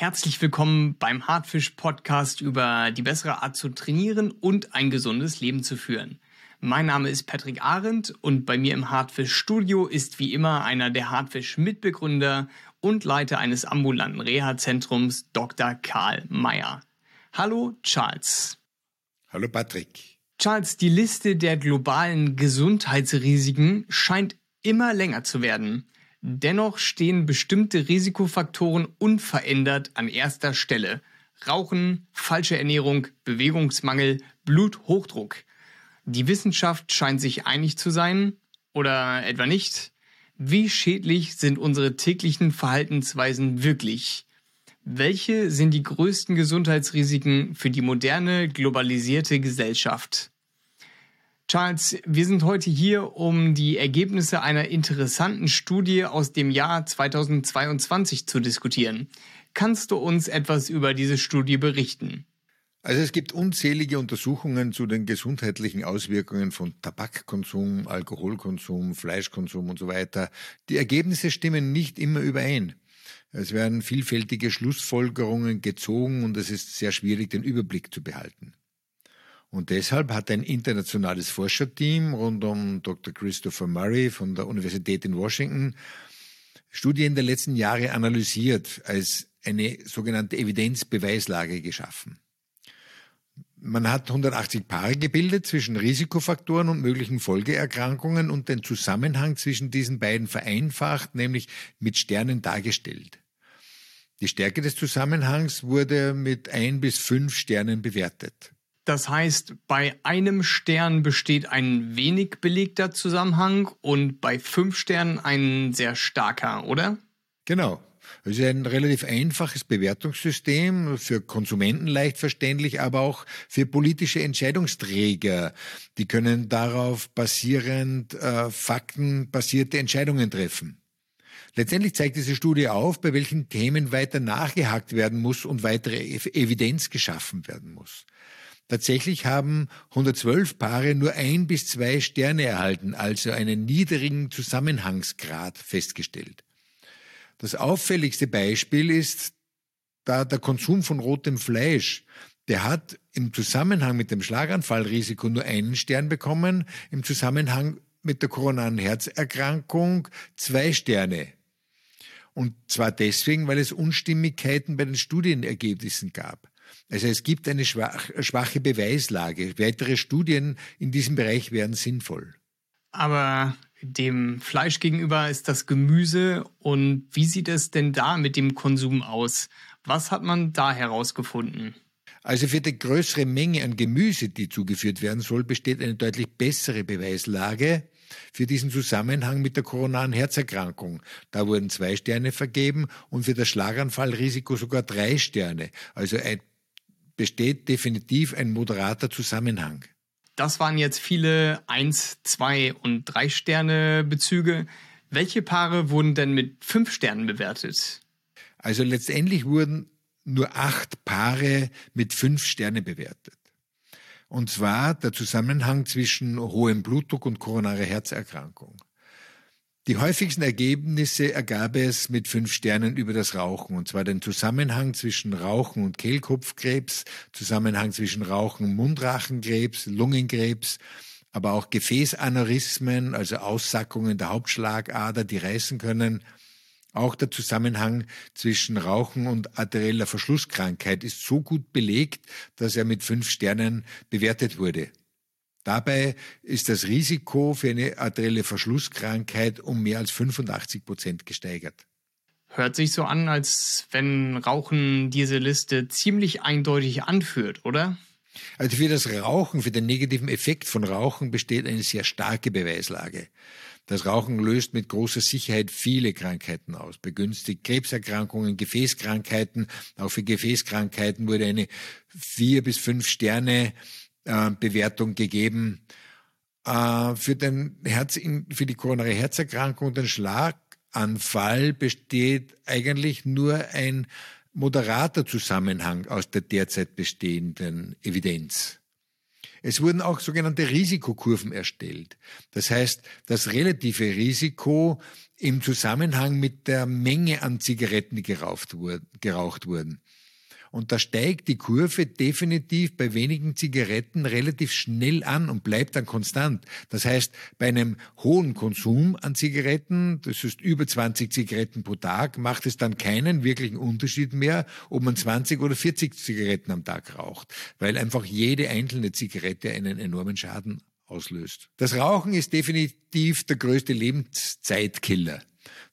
Herzlich willkommen beim Hartfisch Podcast über die bessere Art zu trainieren und ein gesundes Leben zu führen. Mein Name ist Patrick Arendt und bei mir im Hartfisch Studio ist wie immer einer der Hartfisch Mitbegründer und Leiter eines ambulanten Reha-Zentrums, Dr. Karl Mayer. Hallo Charles. Hallo Patrick. Charles, die Liste der globalen Gesundheitsrisiken scheint immer länger zu werden. Dennoch stehen bestimmte Risikofaktoren unverändert an erster Stelle. Rauchen, falsche Ernährung, Bewegungsmangel, Bluthochdruck. Die Wissenschaft scheint sich einig zu sein, oder etwa nicht. Wie schädlich sind unsere täglichen Verhaltensweisen wirklich? Welche sind die größten Gesundheitsrisiken für die moderne, globalisierte Gesellschaft? Charles, wir sind heute hier, um die Ergebnisse einer interessanten Studie aus dem Jahr 2022 zu diskutieren. Kannst du uns etwas über diese Studie berichten? Also es gibt unzählige Untersuchungen zu den gesundheitlichen Auswirkungen von Tabakkonsum, Alkoholkonsum, Fleischkonsum und so weiter. Die Ergebnisse stimmen nicht immer überein. Es werden vielfältige Schlussfolgerungen gezogen und es ist sehr schwierig, den Überblick zu behalten. Und deshalb hat ein internationales Forscherteam rund um Dr. Christopher Murray von der Universität in Washington Studien der letzten Jahre analysiert, als eine sogenannte Evidenzbeweislage geschaffen. Man hat 180 Paare gebildet zwischen Risikofaktoren und möglichen Folgeerkrankungen und den Zusammenhang zwischen diesen beiden vereinfacht, nämlich mit Sternen dargestellt. Die Stärke des Zusammenhangs wurde mit ein bis fünf Sternen bewertet. Das heißt, bei einem Stern besteht ein wenig belegter Zusammenhang und bei fünf Sternen ein sehr starker, oder? Genau. Es ist ein relativ einfaches Bewertungssystem, für Konsumenten leicht verständlich, aber auch für politische Entscheidungsträger. Die können darauf basierend äh, faktenbasierte Entscheidungen treffen. Letztendlich zeigt diese Studie auf, bei welchen Themen weiter nachgehakt werden muss und weitere Evidenz geschaffen werden muss. Tatsächlich haben 112 Paare nur ein bis zwei Sterne erhalten, also einen niedrigen Zusammenhangsgrad festgestellt. Das auffälligste Beispiel ist da der Konsum von rotem Fleisch. Der hat im Zusammenhang mit dem Schlaganfallrisiko nur einen Stern bekommen, im Zusammenhang mit der koronaren Herzerkrankung zwei Sterne. Und zwar deswegen, weil es Unstimmigkeiten bei den Studienergebnissen gab. Also es gibt eine schwach, schwache Beweislage. Weitere Studien in diesem Bereich wären sinnvoll. Aber dem Fleisch gegenüber ist das Gemüse. Und wie sieht es denn da mit dem Konsum aus? Was hat man da herausgefunden? Also für die größere Menge an Gemüse, die zugeführt werden soll, besteht eine deutlich bessere Beweislage für diesen Zusammenhang mit der koronaren Herzerkrankung. Da wurden zwei Sterne vergeben und für das Schlaganfallrisiko sogar drei Sterne. Also ein besteht definitiv ein moderater Zusammenhang. Das waren jetzt viele 1, 2 und 3 Sterne Bezüge. Welche Paare wurden denn mit 5 Sternen bewertet? Also letztendlich wurden nur acht Paare mit 5 Sterne bewertet. Und zwar der Zusammenhang zwischen hohem Blutdruck und koronarer Herzerkrankung. Die häufigsten Ergebnisse ergab es mit fünf Sternen über das Rauchen, und zwar den Zusammenhang zwischen Rauchen und Kehlkopfkrebs, Zusammenhang zwischen Rauchen und Mundrachenkrebs, Lungenkrebs, aber auch Gefäßaneurysmen, also Aussackungen der Hauptschlagader, die reißen können. Auch der Zusammenhang zwischen Rauchen und arterieller Verschlusskrankheit ist so gut belegt, dass er mit fünf Sternen bewertet wurde. Dabei ist das Risiko für eine arterielle Verschlusskrankheit um mehr als 85 Prozent gesteigert. Hört sich so an, als wenn Rauchen diese Liste ziemlich eindeutig anführt, oder? Also für das Rauchen, für den negativen Effekt von Rauchen besteht eine sehr starke Beweislage. Das Rauchen löst mit großer Sicherheit viele Krankheiten aus, begünstigt Krebserkrankungen, Gefäßkrankheiten. Auch für Gefäßkrankheiten wurde eine vier bis fünf Sterne äh, Bewertung gegeben. Äh, für, den Herz, für die koronare Herzerkrankung und den Schlaganfall besteht eigentlich nur ein moderater Zusammenhang aus der derzeit bestehenden Evidenz. Es wurden auch sogenannte Risikokurven erstellt. Das heißt, das relative Risiko im Zusammenhang mit der Menge an Zigaretten, die geraucht wurden. Und da steigt die Kurve definitiv bei wenigen Zigaretten relativ schnell an und bleibt dann konstant. Das heißt, bei einem hohen Konsum an Zigaretten, das ist über 20 Zigaretten pro Tag, macht es dann keinen wirklichen Unterschied mehr, ob man 20 oder 40 Zigaretten am Tag raucht, weil einfach jede einzelne Zigarette einen enormen Schaden auslöst. Das Rauchen ist definitiv der größte Lebenszeitkiller.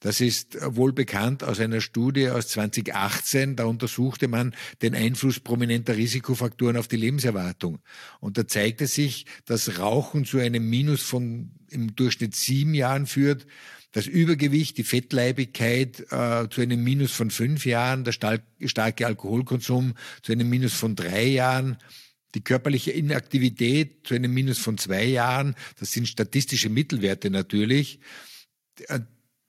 Das ist wohl bekannt aus einer Studie aus 2018. Da untersuchte man den Einfluss prominenter Risikofaktoren auf die Lebenserwartung. Und da zeigte sich, dass Rauchen zu einem Minus von im Durchschnitt sieben Jahren führt, das Übergewicht, die Fettleibigkeit äh, zu einem Minus von fünf Jahren, der starke Alkoholkonsum zu einem Minus von drei Jahren, die körperliche Inaktivität zu einem Minus von zwei Jahren, das sind statistische Mittelwerte natürlich, äh,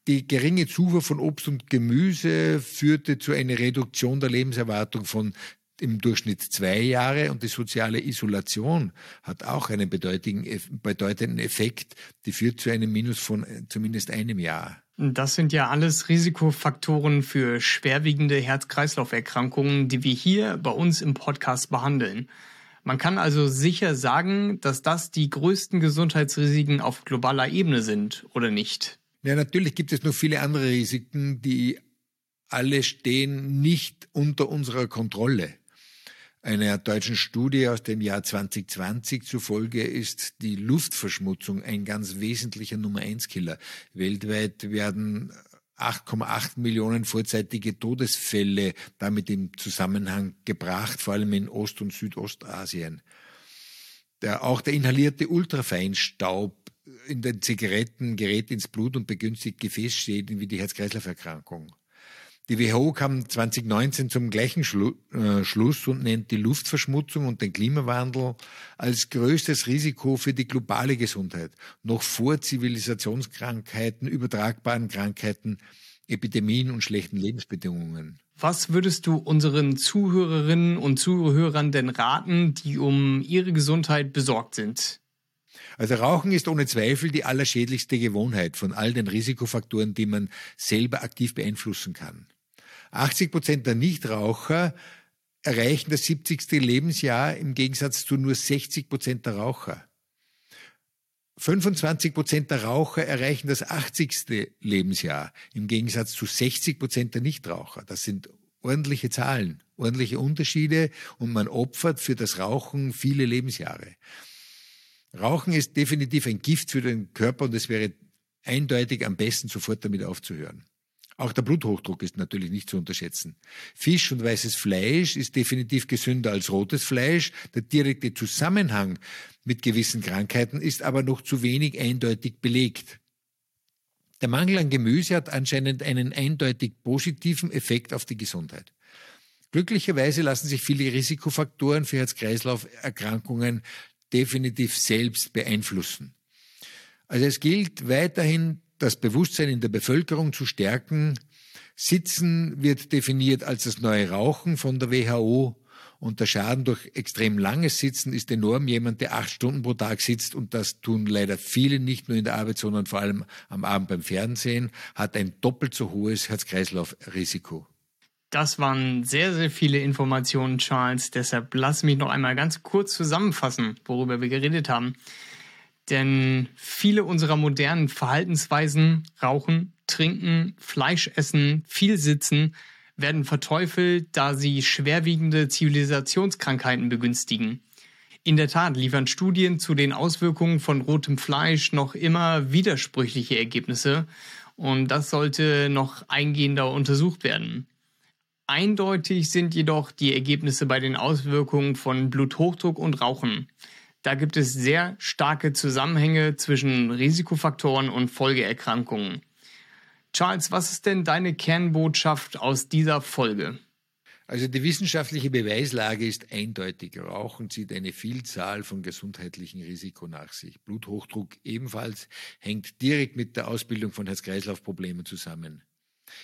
die geringe Zufuhr von Obst und Gemüse führte zu einer Reduktion der Lebenserwartung von im Durchschnitt zwei Jahre und die soziale Isolation hat auch einen bedeutenden Effekt, die führt zu einem Minus von äh, zumindest einem Jahr. Das sind ja alles Risikofaktoren für schwerwiegende Herz-Kreislauf-Erkrankungen, die wir hier bei uns im Podcast behandeln. Man kann also sicher sagen, dass das die größten Gesundheitsrisiken auf globaler Ebene sind, oder nicht? Ja, natürlich gibt es noch viele andere Risiken, die alle stehen nicht unter unserer Kontrolle. Einer deutschen Studie aus dem Jahr 2020 zufolge ist die Luftverschmutzung ein ganz wesentlicher Nummer eins Killer. Weltweit werden 8,8 Millionen vorzeitige Todesfälle damit im Zusammenhang gebracht, vor allem in Ost- und Südostasien. Der, auch der inhalierte Ultrafeinstaub in den Zigaretten gerät ins Blut und begünstigt Gefäßschäden wie die Herz-Kreislauf-Erkrankung. Die WHO kam 2019 zum gleichen Schlu äh, Schluss und nennt die Luftverschmutzung und den Klimawandel als größtes Risiko für die globale Gesundheit, noch vor Zivilisationskrankheiten, übertragbaren Krankheiten, Epidemien und schlechten Lebensbedingungen. Was würdest du unseren Zuhörerinnen und Zuhörern denn raten, die um ihre Gesundheit besorgt sind? Also Rauchen ist ohne Zweifel die allerschädlichste Gewohnheit von all den Risikofaktoren, die man selber aktiv beeinflussen kann. 80 Prozent der Nichtraucher erreichen das 70. Lebensjahr im Gegensatz zu nur 60 Prozent der Raucher. 25 Prozent der Raucher erreichen das 80. Lebensjahr im Gegensatz zu 60 Prozent der Nichtraucher. Das sind ordentliche Zahlen, ordentliche Unterschiede und man opfert für das Rauchen viele Lebensjahre. Rauchen ist definitiv ein Gift für den Körper und es wäre eindeutig am besten sofort damit aufzuhören. Auch der Bluthochdruck ist natürlich nicht zu unterschätzen. Fisch und weißes Fleisch ist definitiv gesünder als rotes Fleisch. Der direkte Zusammenhang mit gewissen Krankheiten ist aber noch zu wenig eindeutig belegt. Der Mangel an Gemüse hat anscheinend einen eindeutig positiven Effekt auf die Gesundheit. Glücklicherweise lassen sich viele Risikofaktoren für Herz-Kreislauf-Erkrankungen definitiv selbst beeinflussen. Also es gilt weiterhin, das Bewusstsein in der Bevölkerung zu stärken. Sitzen wird definiert als das neue Rauchen von der WHO und der Schaden durch extrem langes Sitzen ist enorm. Jemand, der acht Stunden pro Tag sitzt, und das tun leider viele nicht nur in der Arbeit, sondern vor allem am Abend beim Fernsehen, hat ein doppelt so hohes Herz-Kreislauf-Risiko. Das waren sehr, sehr viele Informationen, Charles. Deshalb lass mich noch einmal ganz kurz zusammenfassen, worüber wir geredet haben. Denn viele unserer modernen Verhaltensweisen, Rauchen, Trinken, Fleisch essen, viel sitzen, werden verteufelt, da sie schwerwiegende Zivilisationskrankheiten begünstigen. In der Tat liefern Studien zu den Auswirkungen von rotem Fleisch noch immer widersprüchliche Ergebnisse und das sollte noch eingehender untersucht werden. Eindeutig sind jedoch die Ergebnisse bei den Auswirkungen von Bluthochdruck und Rauchen. Da gibt es sehr starke Zusammenhänge zwischen Risikofaktoren und Folgeerkrankungen. Charles, was ist denn deine Kernbotschaft aus dieser Folge? Also die wissenschaftliche Beweislage ist eindeutig. Rauchen zieht eine Vielzahl von gesundheitlichen Risiko nach sich. Bluthochdruck ebenfalls hängt direkt mit der Ausbildung von Herz-Kreislauf-Problemen zusammen.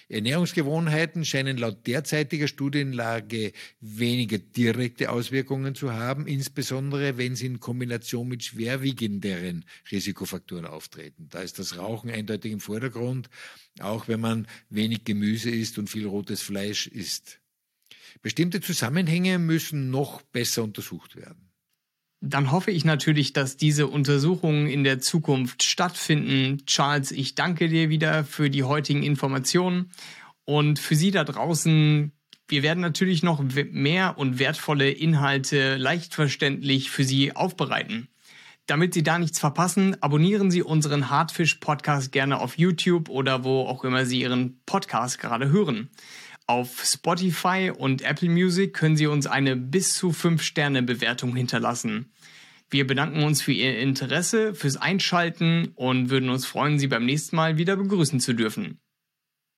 Ernährungsgewohnheiten scheinen laut derzeitiger Studienlage weniger direkte Auswirkungen zu haben, insbesondere wenn sie in Kombination mit schwerwiegenderen Risikofaktoren auftreten. Da ist das Rauchen eindeutig im Vordergrund, auch wenn man wenig Gemüse isst und viel rotes Fleisch isst. Bestimmte Zusammenhänge müssen noch besser untersucht werden. Dann hoffe ich natürlich, dass diese Untersuchungen in der Zukunft stattfinden. Charles, ich danke dir wieder für die heutigen Informationen und für Sie da draußen. Wir werden natürlich noch mehr und wertvolle Inhalte leicht verständlich für Sie aufbereiten. Damit Sie da nichts verpassen, abonnieren Sie unseren Hartfisch Podcast gerne auf YouTube oder wo auch immer Sie Ihren Podcast gerade hören. Auf Spotify und Apple Music können Sie uns eine bis zu 5-Sterne-Bewertung hinterlassen. Wir bedanken uns für Ihr Interesse, fürs Einschalten und würden uns freuen, Sie beim nächsten Mal wieder begrüßen zu dürfen.